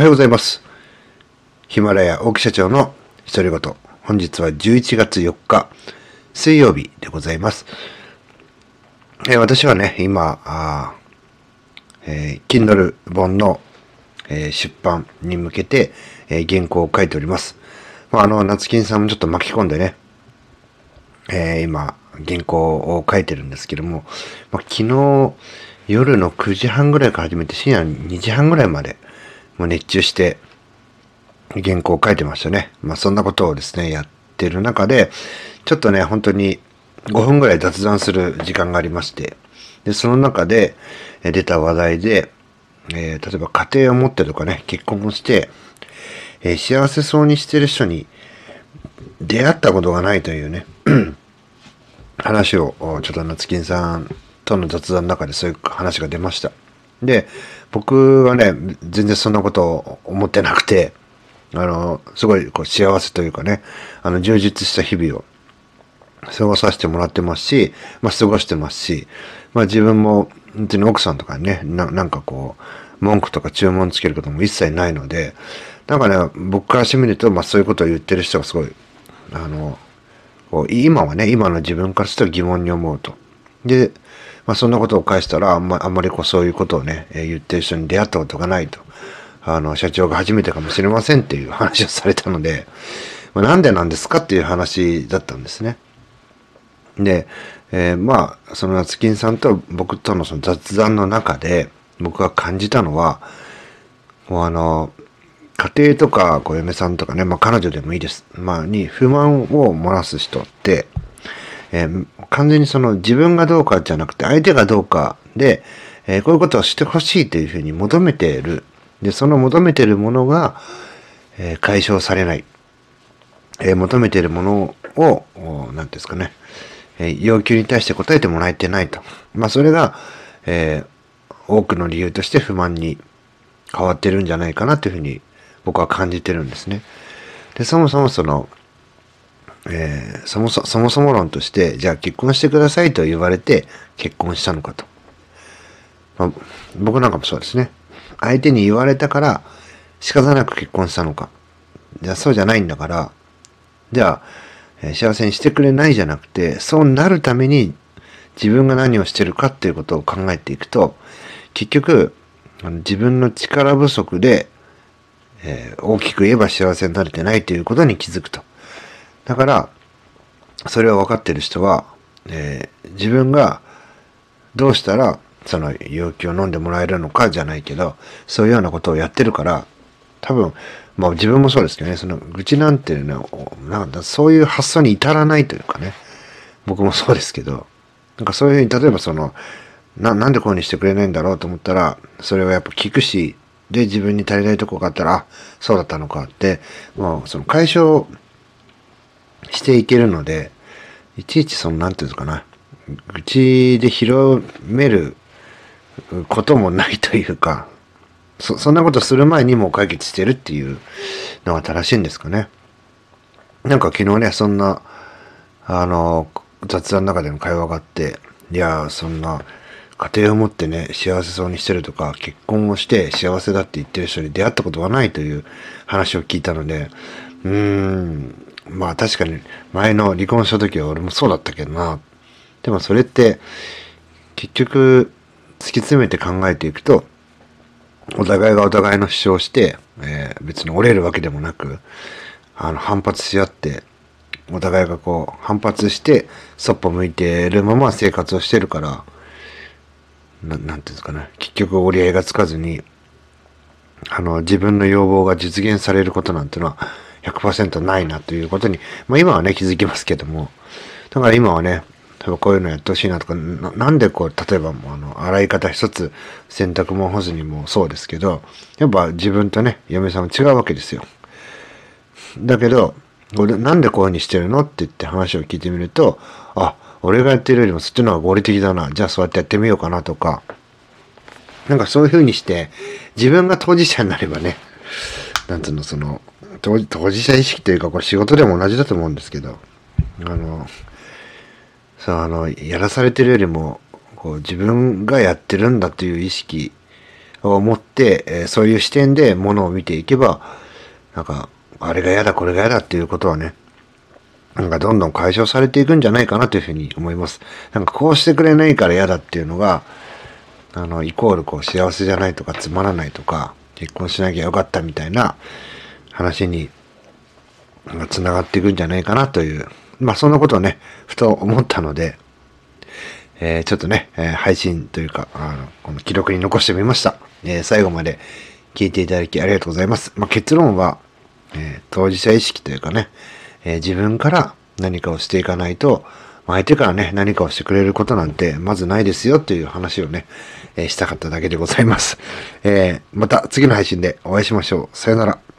はようございます。ヒマラヤ大木社長の独り言。本日は11月4日、水曜日でございます。えー私はね、今、あーえー Kindle 本の、えー出版に向けて、えー原稿を書いております。まあ、あの、夏金さんもちょっと巻き込んでね、え今、原稿を書いてるんですけども、まあ、昨日夜の9時半ぐらいから始めて深夜2時半ぐらいまでもう熱中して原稿を書いてましたね。まあそんなことをですね、やってる中で、ちょっとね、本当に5分ぐらい雑談する時間がありまして、で、その中で出た話題で、えー例えば家庭を持ってとかね、結婚をして、えー幸せそうにしてる人に出会ったことがないというね、話をちょっと夏金さんとの雑談の中でそういう話が出ました。で、僕はね、全然そんなことを思ってなくて、あの、すごいこう幸せというかね、あの、充実した日々を過ごさせてもらってますし、まあ、過ごしてますし、まあ、自分も、本当に奥さんとかにね、ななんかこう、文句とか注文つけることも一切ないので、なんかね、僕からしてみると、まあ、そういうことを言ってる人がすごい、あの、こう今はね、今の自分からすると疑問に思うと。で、まあ、そんなことを返したら、あんまあんまりこうそういうことをね、え言ってる人に出会ったことがないと。あの、社長が初めてかもしれませんっていう話をされたので、まあ、なんでなんですかっていう話だったんですね。で、えーまあ、その夏金さんと僕とのその雑談の中で、僕が感じたのは、もうあの、家庭とか、こう嫁さんとかね、まあ彼女でもいいです。まあ、に不満を漏らす人って、えー完全にその自分がどうかじゃなくて相手がどうかで、えーこういうことをしてほしいというふうに求めている。で、その求めているものが、えー解消されない。え求めているものを、おなんていうんですかね、え要求に対して答えてもらえてないと。まあ、それが、え多くの理由として不満に変わってるんじゃないかなというふうに僕は感じてるんですね。で、そもそもその、えーそもそそもそも論として、じゃあ結婚してくださいと言われて結婚したのかと。まあ、僕なんかもそうですね。相手に言われたから仕方なく結婚したのか。じゃあそうじゃないんだから、じゃあ、えー幸せにしてくれないじゃなくて、そうなるために自分が何をしてるかっていうことを考えていくと、結局、自分の力不足で、えー大きく言えば幸せになれてないということに気づくと。だから、それを分かってる人は、えー自分がどうしたらその要求を飲んでもらえるのかじゃないけど、そういうようなことをやってるから、多分、まあ自分もそうですけどね、その愚痴なんていうのは、なんだそういう発想に至らないというかね、僕もそうですけど、なんかそういうふうに、例えばその、な、なんでこういうふうにしてくれないんだろうと思ったら、それはやっぱ聞くし、で、自分に足りないとこがあったら、あ、そうだったのかって、もうその解消していけるので、いちいちその、なんていうのかな、愚痴で広めることもないというか、そ、そんなことする前にもう解決してるっていうのが正しいんですかね。なんか昨日ね、そんな、あの、雑談の中での会話があって、いや、そんな、家庭を持ってね、幸せそうにしてるとか、結婚をして幸せだって言ってる人に出会ったことがないという話を聞いたので、うーん、まあ確かに前の離婚した時は俺もそうだったけどな。でもそれって、結局、突き詰めて考えていくと、お互いがお互いの主張して、えー別に折れるわけでもなく、あの、反発し合って、お互いがこう、反発して、そっぽ向いてるまま生活をしてるから、ななんていうんですかね、結局折り合いがつかずに、あの、自分の要望が実現されることなんてのは100%ないなということに、まあ今はね、気づきますけども、だから今はね、例えばこういうのやってほしいなとか、ななんでこう、例えばもうあの、洗い方一つ、洗濯物干すにもそうですけど、やっぱ自分とね、嫁さんは違うわけですよ。だけど、俺なんでこういう風にしてるのって言って話を聞いてみると、あ、俺がやってるよりもそっちの方が合理的だな。じゃあそうやってやってみようかなとか、なんかそういう風にして、自分が当事者になればね、なんつうの、その、当事者意識というか、これ仕事でも同じだと思うんですけど、あの、そう、あの、やらされてるよりも、こう、自分がやってるんだという意識、を持って、えーそういう視点でものを見ていけば、なんか、あれが嫌だ、これが嫌だっていうことはね、なんかどんどん解消されていくんじゃないかなというふうに思います。なんかこうしてくれないから嫌だっていうのが、あの、イコールこう幸せじゃないとかつまらないとか、結婚しなきゃよかったみたいな話に繋がっていくんじゃないかなという、まあそんなことをね、ふと思ったので、えーちょっとね、えー配信というか、あの、この記録に残してみました。えー最後まで聞いていただきありがとうございます。まあ結論は、え当事者意識というかね、え自分から何かをしていかないと、相手からね、何かをしてくれることなんて、まずないですよっていう話をね、えーしたかっただけでございます。えーまた次の配信でお会いしましょう。さよなら。